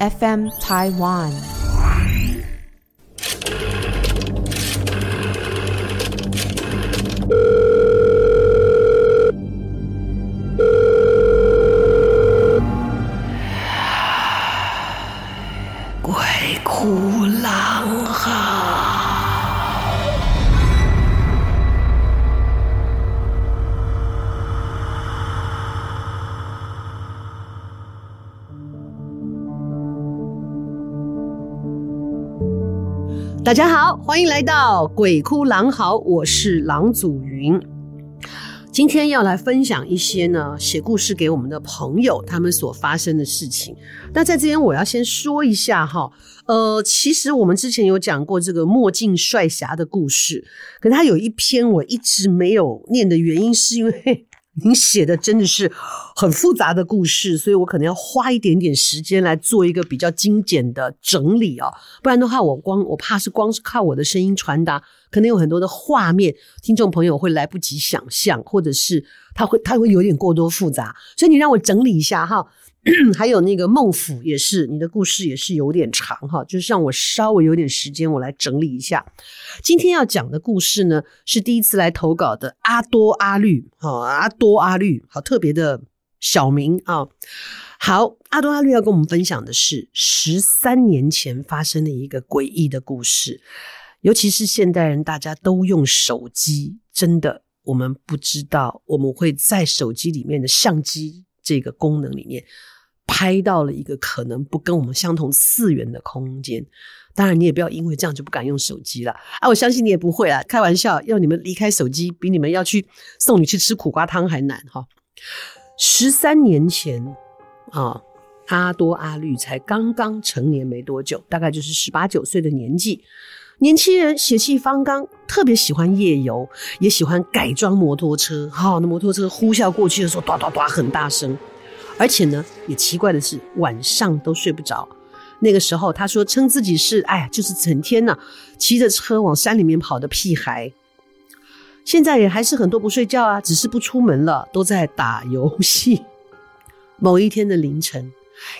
FM Taiwan。大家好，欢迎来到鬼哭狼嚎，我是郎祖云。今天要来分享一些呢，写故事给我们的朋友他们所发生的事情。那在这边我要先说一下哈，呃，其实我们之前有讲过这个墨镜帅侠的故事，可是他有一篇我一直没有念的原因是因为。您写的真的是很复杂的故事，所以我可能要花一点点时间来做一个比较精简的整理哦，不然的话，我光我怕是光是靠我的声音传达，可能有很多的画面，听众朋友会来不及想象，或者是他会他会有点过多复杂，所以你让我整理一下哈。还有那个孟府也是，你的故事也是有点长哈，就是让我稍微有点时间，我来整理一下。今天要讲的故事呢，是第一次来投稿的阿多阿绿，哈，阿多阿绿，好特别的小名啊。好，阿多阿绿要跟我们分享的是十三年前发生的一个诡异的故事，尤其是现代人大家都用手机，真的我们不知道我们会在手机里面的相机这个功能里面。拍到了一个可能不跟我们相同次元的空间，当然你也不要因为这样就不敢用手机了啊！我相信你也不会啊，开玩笑，要你们离开手机比你们要去送你去吃苦瓜汤还难哈。十三年前啊，阿多阿绿才刚刚成年没多久，大概就是十八九岁的年纪，年轻人血气方刚，特别喜欢夜游，也喜欢改装摩托车。好，那摩托车呼啸过去的时候，哒哒哒很大声。而且呢，也奇怪的是，晚上都睡不着。那个时候，他说称自己是，哎呀，就是整天呢骑着车往山里面跑的屁孩。现在也还是很多不睡觉啊，只是不出门了，都在打游戏。某一天的凌晨，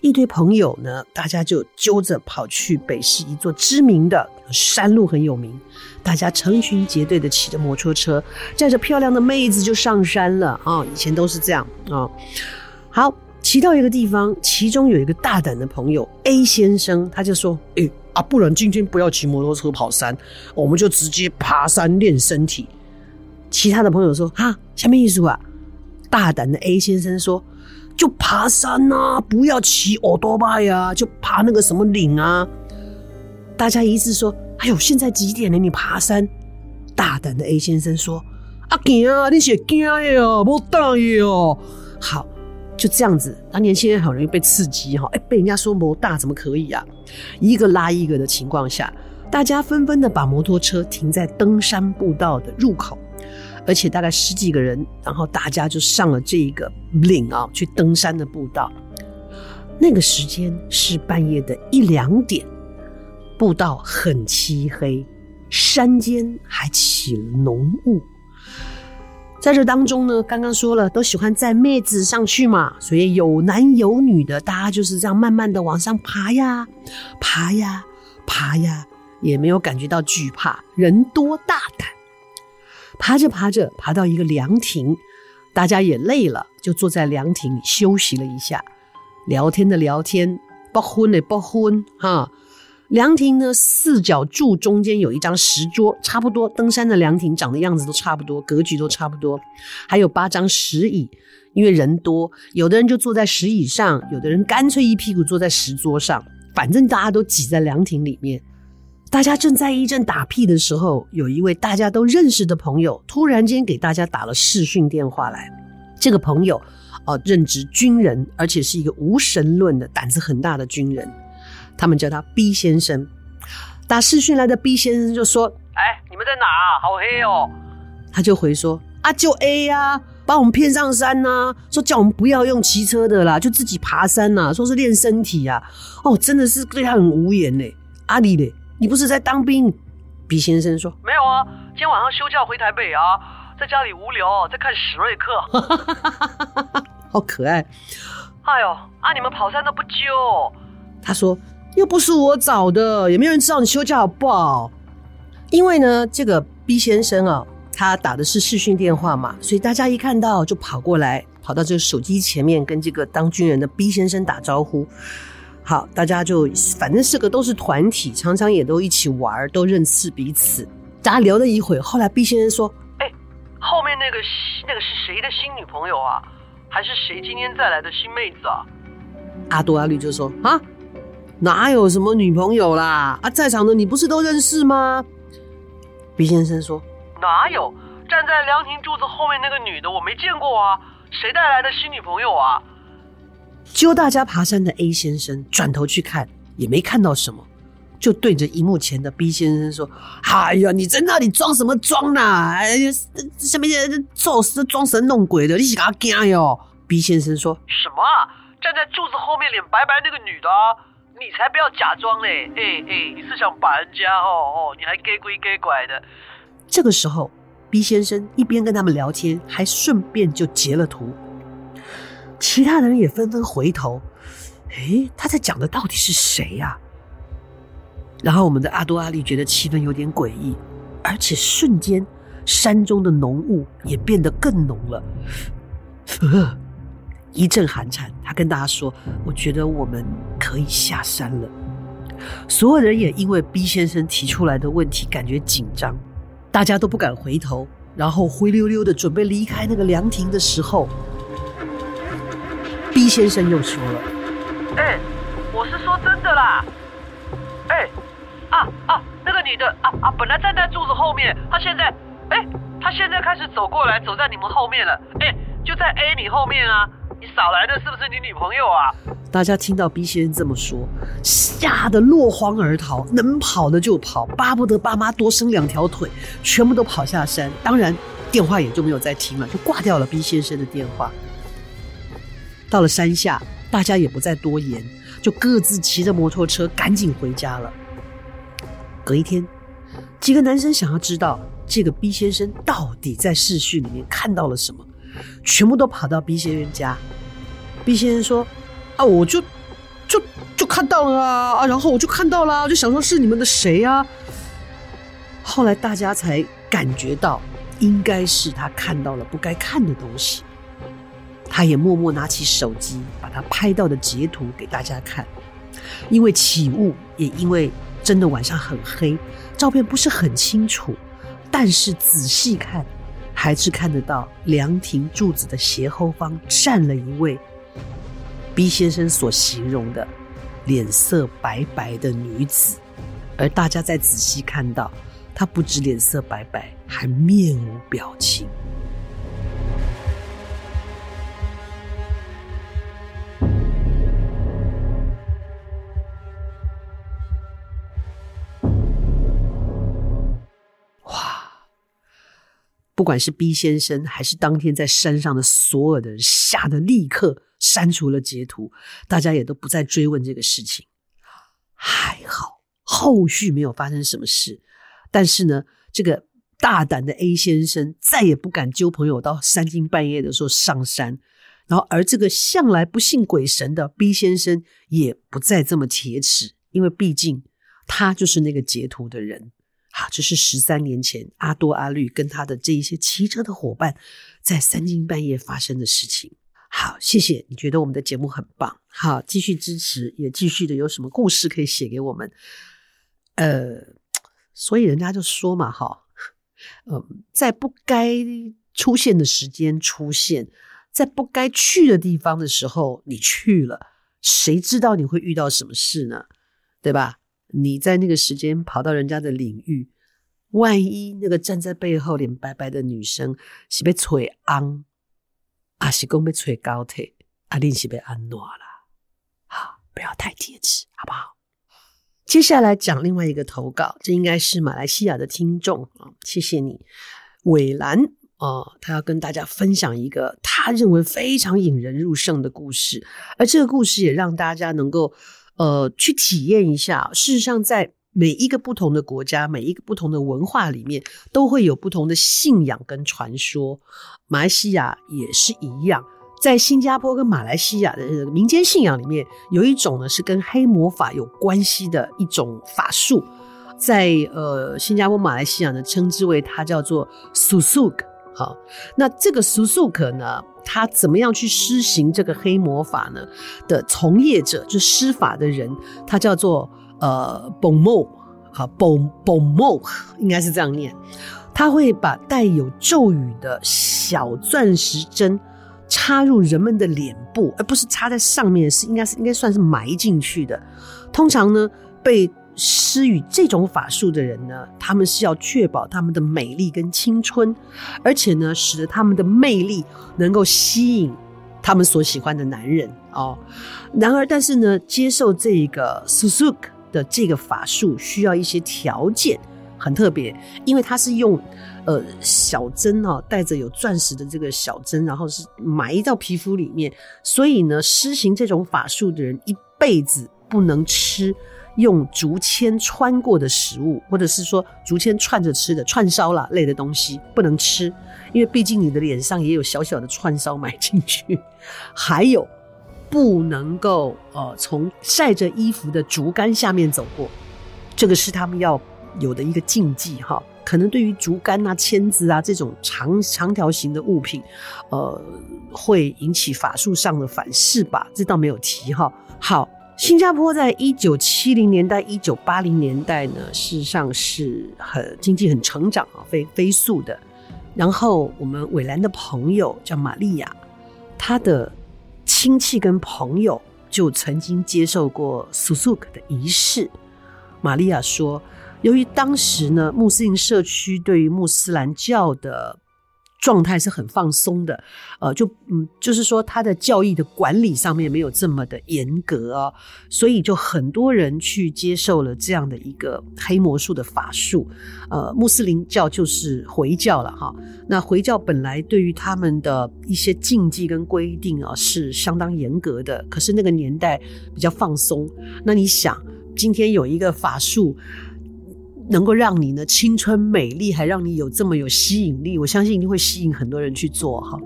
一堆朋友呢，大家就揪着跑去北市一座知名的山路，很有名。大家成群结队的骑着摩托车，载着漂亮的妹子就上山了啊！以前都是这样啊。好，骑到一个地方，其中有一个大胆的朋友 A 先生，他就说：“诶、欸、啊，不然今天不要骑摩托车跑山，我们就直接爬山练身体。”其他的朋友说：“哈，什么意思啊？”大胆的 A 先生说：“就爬山啊，不要骑欧多巴呀，就爬那个什么岭啊。”大家一致说：“哎呦，现在几点了？你爬山？”大胆的 A 先生说：“啊，惊啊，你是惊的哦，莫大爷哦。”好。就这样子，那年轻人很容易被刺激哈，哎，被人家说摩大怎么可以啊？一个拉一个的情况下，大家纷纷的把摩托车停在登山步道的入口，而且大概十几个人，然后大家就上了这一个岭啊，去登山的步道。那个时间是半夜的一两点，步道很漆黑，山间还起了浓雾。在这当中呢，刚刚说了，都喜欢载妹子上去嘛，所以有男有女的，大家就是这样慢慢的往上爬呀，爬呀，爬呀，也没有感觉到惧怕，人多大胆。爬着爬着，爬到一个凉亭，大家也累了，就坐在凉亭休息了一下，聊天的聊天，不婚的不婚，哈。凉亭呢，四角柱中间有一张石桌，差不多登山的凉亭长的样子都差不多，格局都差不多。还有八张石椅，因为人多，有的人就坐在石椅上，有的人干脆一屁股坐在石桌上，反正大家都挤在凉亭里面。大家正在一阵打屁的时候，有一位大家都认识的朋友突然间给大家打了视讯电话来。这个朋友哦，任职军人，而且是一个无神论的、胆子很大的军人。他们叫他 B 先生，打视讯来的 B 先生就说：“哎，你们在哪啊？好黑哦！”他就回说：“啊，就 A 呀，把我们骗上山呐，说叫我们不要用骑车的啦，就自己爬山呐，说是练身体啊。哦，真的是对他很无言呢。阿里嘞，你不是在当兵？”B 先生说：“没有啊，今天晚上休假回台北啊，在家里无聊，在看史瑞克，好可爱。哎呦，啊，你们跑山都不揪。”他说：“又不是我找的，也没有人知道你休假好不好。”因为呢，这个 B 先生啊，他打的是视讯电话嘛，所以大家一看到就跑过来，跑到这个手机前面跟这个当军人的 B 先生打招呼。好，大家就反正是个都是团体，常常也都一起玩，都认识彼此。大家聊了一会，后来 B 先生说：“哎，后面那个那个是谁的新女朋友啊？还是谁今天再来的新妹子啊？”阿多阿绿就说：“啊，哪有什么女朋友啦？啊，在场的你不是都认识吗？”B 先生说：“哪有？站在凉亭柱子后面那个女的我没见过啊，谁带来的新女朋友啊？”揪大家爬山的 A 先生转头去看，也没看到什么，就对着荧幕前的 B 先生说：“哎呀，你在那里装什么装呢？哎呀，下面做事装神弄鬼的，你是给他惊哟？”B 先生说：“什么？站在柱子后面脸白白那个女的，你才不要假装嘞！哎哎，你是想把人家哦哦，你还给鬼给怪的。”这个时候，B 先生一边跟他们聊天，还顺便就截了图。其他的人也纷纷回头，诶，他在讲的到底是谁呀？然后我们的阿多阿力觉得气氛有点诡异，而且瞬间山中的浓雾也变得更浓了。一阵寒颤，他跟大家说：“我觉得我们可以下山了。”所有人也因为 B 先生提出来的问题感觉紧张，大家都不敢回头，然后灰溜溜的准备离开那个凉亭的时候。B 先生又说了：“哎、我是说真的啦，哎、啊啊，那个女的啊啊，本来站在柱子后面，她现在，哎、她现在开始走过来，走在你们后面了，哎、就在 A 你后面啊，你少来的是不是你女朋友啊？”大家听到 B 先生这么说，吓得落荒而逃，能跑的就跑，巴不得爸妈多生两条腿，全部都跑下山。当然，电话也就没有再听了，就挂掉了 B 先生的电话。到了山下，大家也不再多言，就各自骑着摩托车赶紧回家了。隔一天，几个男生想要知道这个 B 先生到底在视讯里面看到了什么，全部都跑到 B 先生家。B 先生说：“啊，我就就就看到了啊啊，然后我就看到了，我就想说是你们的谁啊？”后来大家才感觉到，应该是他看到了不该看的东西。他也默默拿起手机，把他拍到的截图给大家看。因为起雾，也因为真的晚上很黑，照片不是很清楚。但是仔细看，还是看得到凉亭柱子的斜后方站了一位 B 先生所形容的脸色白白的女子。而大家再仔细看到，她不止脸色白白，还面无表情。不管是 B 先生，还是当天在山上的所有的人，吓得立刻删除了截图，大家也都不再追问这个事情。还好，后续没有发生什么事。但是呢，这个大胆的 A 先生再也不敢揪朋友到三更半夜的时候上山，然后而这个向来不信鬼神的 B 先生也不再这么铁齿，因为毕竟他就是那个截图的人。好，这是十三年前阿多阿绿跟他的这一些骑车的伙伴在三更半夜发生的事情。好，谢谢你觉得我们的节目很棒，好，继续支持，也继续的有什么故事可以写给我们。呃，所以人家就说嘛，哈，呃，在不该出现的时间出现，在不该去的地方的时候你去了，谁知道你会遇到什么事呢？对吧？你在那个时间跑到人家的领域，万一那个站在背后脸白白的女生是被吹昂，还是讲被吹高铁，阿玲是被安诺了。好，不要太贴齿，好不好？接下来讲另外一个投稿，这应该是马来西亚的听众啊，谢谢你，伟兰啊，他要跟大家分享一个他认为非常引人入胜的故事，而这个故事也让大家能够。呃，去体验一下。事实上，在每一个不同的国家、每一个不同的文化里面，都会有不同的信仰跟传说。马来西亚也是一样，在新加坡跟马来西亚的民间信仰里面，有一种呢是跟黑魔法有关系的一种法术，在呃新加坡、马来西亚呢称之为它叫做 Susuk。好，那这个苏素可呢，他怎么样去施行这个黑魔法呢？的从业者就施法的人，他叫做呃 Bomo，好 Bom Bomo 应该是这样念，他会把带有咒语的小钻石针。插入人们的脸部，而不是插在上面，是应该是应该算是埋进去的。通常呢，被施予这种法术的人呢，他们是要确保他们的美丽跟青春，而且呢，使得他们的魅力能够吸引他们所喜欢的男人哦。然而，但是呢，接受这个 Susuk 的这个法术需要一些条件。很特别，因为它是用呃小针哦，带着有钻石的这个小针，然后是埋到皮肤里面，所以呢，施行这种法术的人一辈子不能吃用竹签穿过的食物，或者是说竹签串着吃的串烧啦类的东西不能吃，因为毕竟你的脸上也有小小的串烧埋进去，还有不能够呃从晒着衣服的竹竿下面走过，这个是他们要。有的一个禁忌哈，可能对于竹竿啊、签子啊这种长长条形的物品，呃，会引起法术上的反噬吧？这倒没有提哈。好，新加坡在一九七零年代、一九八零年代呢，事实上是很经济很成长啊，飞飞速的。然后我们韦兰的朋友叫玛利亚，她的亲戚跟朋友就曾经接受过苏苏克的仪式。玛利亚说。由于当时呢，穆斯林社区对于穆斯兰教的状态是很放松的，呃，就嗯，就是说他的教义的管理上面没有这么的严格哦，所以就很多人去接受了这样的一个黑魔术的法术。呃，穆斯林教就是回教了哈，那回教本来对于他们的一些禁忌跟规定啊是相当严格的，可是那个年代比较放松。那你想，今天有一个法术。能够让你呢青春美丽，还让你有这么有吸引力，我相信一定会吸引很多人去做哈。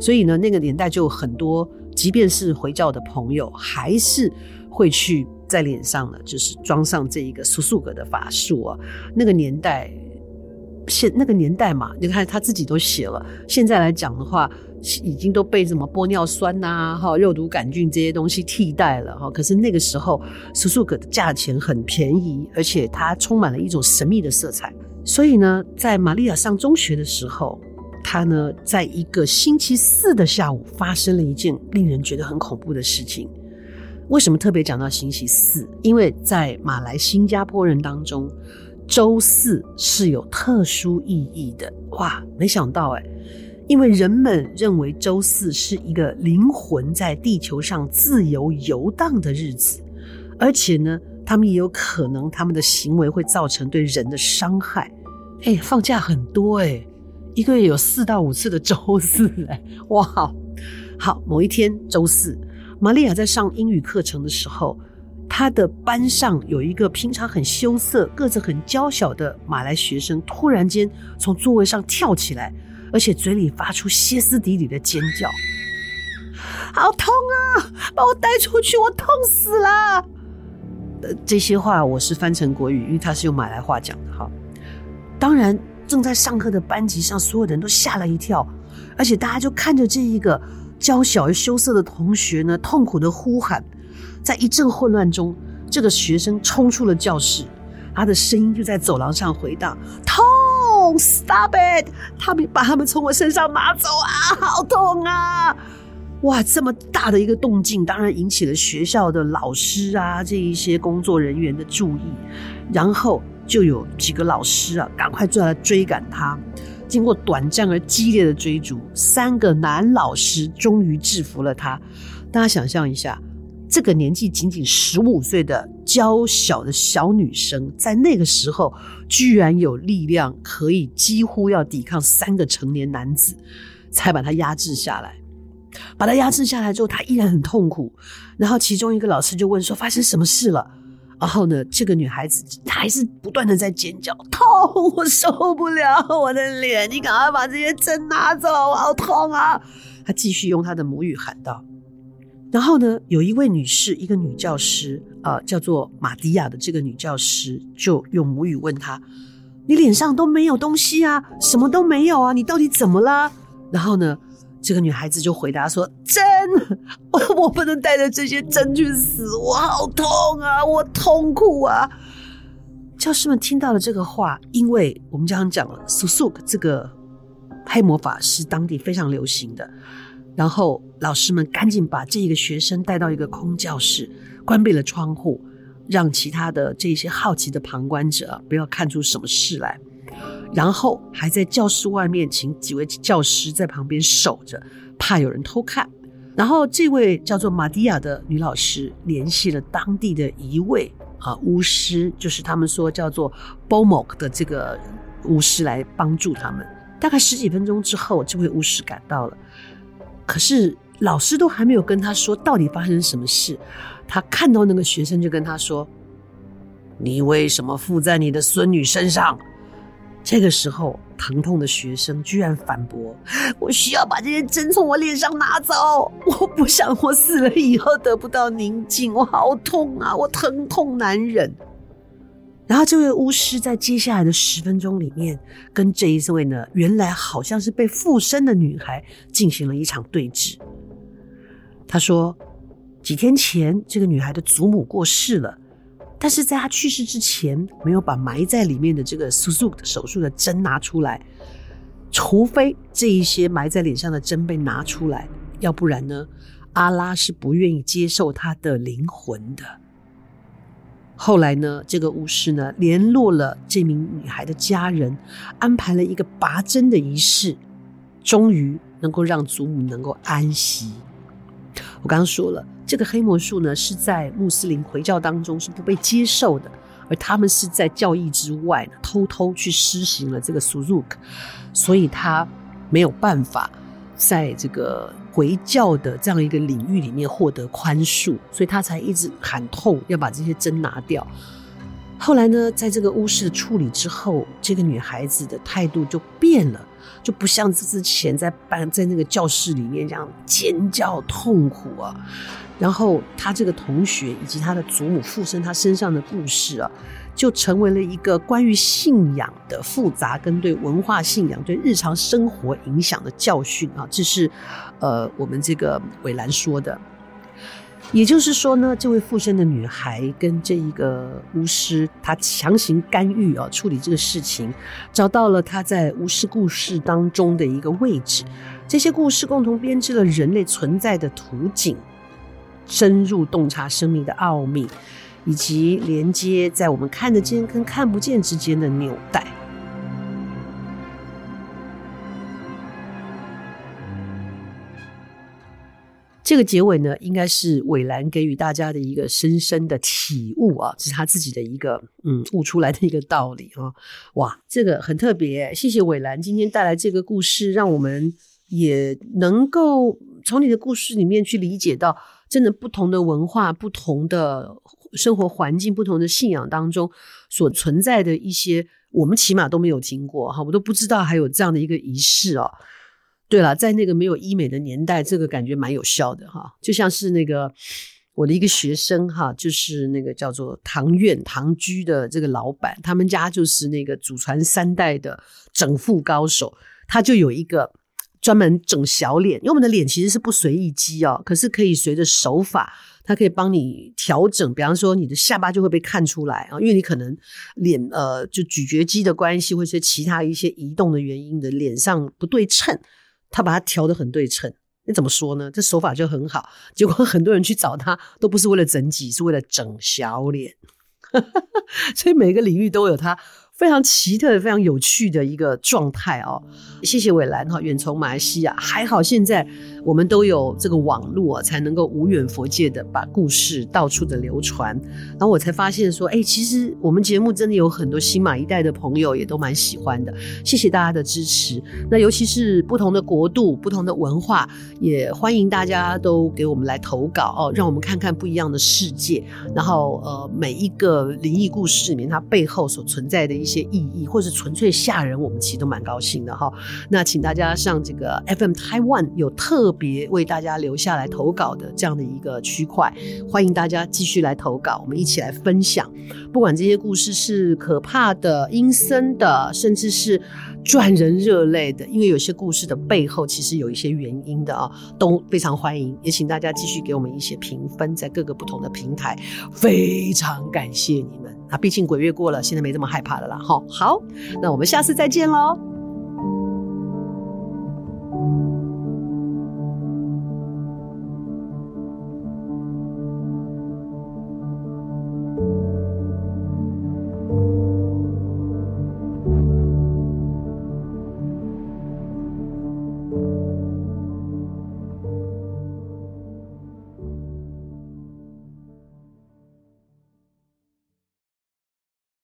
所以呢，那个年代就很多，即便是回教的朋友，还是会去在脸上呢，就是装上这一个苏苏格的法术啊。那个年代，现那个年代嘛，你看他自己都写了。现在来讲的话。已经都被什么玻尿酸呐、哈肉毒杆菌这些东西替代了哈。可是那个时候，苏苏格的价钱很便宜，而且它充满了一种神秘的色彩。所以呢，在玛利亚上中学的时候，她呢，在一个星期四的下午，发生了一件令人觉得很恐怖的事情。为什么特别讲到星期四？因为在马来新加坡人当中，周四是有特殊意义的。哇，没想到哎。因为人们认为周四是一个灵魂在地球上自由游荡的日子，而且呢，他们也有可能他们的行为会造成对人的伤害。哎，放假很多哎，一个月有四到五次的周四哎，哇！好，某一天周四，玛利亚在上英语课程的时候，她的班上有一个平常很羞涩、个子很娇小的马来学生，突然间从座位上跳起来。而且嘴里发出歇斯底里的尖叫，好痛啊！把我带出去，我痛死了。呃，这些话我是翻成国语，因为他是用马来话讲的哈。当然，正在上课的班级上，所有人都吓了一跳，而且大家就看着这一个娇小而羞涩的同学呢，痛苦的呼喊。在一阵混乱中，这个学生冲出了教室，他的声音就在走廊上回荡：痛！Stop it！他们把他们从我身上拿走啊，好痛啊！哇，这么大的一个动静，当然引起了学校的老师啊，这一些工作人员的注意。然后就有几个老师啊，赶快就来追赶他。经过短暂而激烈的追逐，三个男老师终于制服了他。大家想象一下。这个年纪仅仅十五岁的娇小的小女生，在那个时候居然有力量，可以几乎要抵抗三个成年男子，才把她压制下来。把她压制下来之后，她依然很痛苦。然后其中一个老师就问说：“发生什么事了？”然后呢，这个女孩子她还是不断的在尖叫，痛，我受不了我的脸，你赶快把这些针拿走，好痛啊！她继续用她的母语喊道。然后呢，有一位女士，一个女教师，呃，叫做玛迪亚的这个女教师，就用母语问她：“你脸上都没有东西啊，什么都没有啊，你到底怎么了？”然后呢，这个女孩子就回答说：“针，我不能带着这些针去死，我好痛啊，我痛苦啊。”教师们听到了这个话，因为我们刚刚讲了，Susuk 这个黑魔法是当地非常流行的。然后老师们赶紧把这一个学生带到一个空教室，关闭了窗户，让其他的这些好奇的旁观者不要看出什么事来。然后还在教室外面请几位教师在旁边守着，怕有人偷看。然后这位叫做玛蒂亚的女老师联系了当地的一位啊巫师，就是他们说叫做 Bomok 的这个巫师来帮助他们。大概十几分钟之后，这位巫师赶到了。可是老师都还没有跟他说到底发生什么事，他看到那个学生就跟他说：“你为什么附在你的孙女身上？”这个时候，疼痛的学生居然反驳：“我需要把这些针从我脸上拿走，我不想我死了以后得不到宁静，我好痛啊，我疼痛难忍。”然后这位巫师在接下来的十分钟里面，跟这一位呢，原来好像是被附身的女孩进行了一场对峙。他说，几天前这个女孩的祖母过世了，但是在她去世之前，没有把埋在里面的这个 Susuk 的手术的针拿出来，除非这一些埋在脸上的针被拿出来，要不然呢，阿拉是不愿意接受她的灵魂的。后来呢，这个巫师呢联络了这名女孩的家人，安排了一个拔针的仪式，终于能够让祖母能够安息。我刚刚说了，这个黑魔术呢是在穆斯林回教当中是不被接受的，而他们是在教义之外呢偷偷去施行了这个 Susuk，所以他没有办法在这个。回教的这样一个领域里面获得宽恕，所以他才一直喊痛，要把这些针拿掉。后来呢，在这个巫师的处理之后，这个女孩子的态度就变了，就不像之前在班在那个教室里面这样尖叫痛苦啊。然后他这个同学以及他的祖母附身他身上的故事啊。就成为了一个关于信仰的复杂跟对文化信仰对日常生活影响的教训啊，这是呃我们这个韦兰说的。也就是说呢，这位附身的女孩跟这一个巫师，他强行干预啊处理这个事情，找到了他在巫师故事当中的一个位置。这些故事共同编织了人类存在的图景，深入洞察生命的奥秘。以及连接在我们看得见跟看不见之间的纽带。这个结尾呢，应该是伟兰给予大家的一个深深的体悟啊，是他自己的一个嗯悟出来的一个道理啊。哇，这个很特别，谢谢伟兰今天带来这个故事，让我们也能够从你的故事里面去理解到，真的不同的文化、不同的。生活环境不同的信仰当中所存在的一些，我们起码都没有听过哈，我都不知道还有这样的一个仪式哦。对了，在那个没有医美的年代，这个感觉蛮有效的哈，就像是那个我的一个学生哈，就是那个叫做唐苑唐居的这个老板，他们家就是那个祖传三代的整复高手，他就有一个专门整小脸，因为我们的脸其实是不随意肌哦，可是可以随着手法。它可以帮你调整，比方说你的下巴就会被看出来啊，因为你可能脸呃就咀嚼肌的关系，或者其他一些移动的原因的脸上不对称，他把它调得很对称。你怎么说呢？这手法就很好，结果很多人去找他都不是为了整脊，是为了整小脸。所以每个领域都有它非常奇特、非常有趣的一个状态哦。谢谢伟兰哈，远从马来西亚，还好现在。我们都有这个网络啊，才能够无远佛界的把故事到处的流传。然后我才发现说，哎，其实我们节目真的有很多新马一代的朋友也都蛮喜欢的。谢谢大家的支持。那尤其是不同的国度、不同的文化，也欢迎大家都给我们来投稿哦，让我们看看不一样的世界。然后呃，每一个灵异故事里面，它背后所存在的一些意义，或是纯粹吓人，我们其实都蛮高兴的哈、那请大家上这个 FM Taiwan 有特别为大家留下来投稿的这样的一个区块，欢迎大家继续来投稿，我们一起来分享。不管这些故事是可怕的、阴森的，甚至是赚人热泪的，因为有些故事的背后其实有一些原因的啊，都非常欢迎。也请大家继续给我们一些评分，在各个不同的平台，非常感谢你们。啊，毕竟鬼月过了，现在没这么害怕了啦。哈，好，那我们下次再见喽。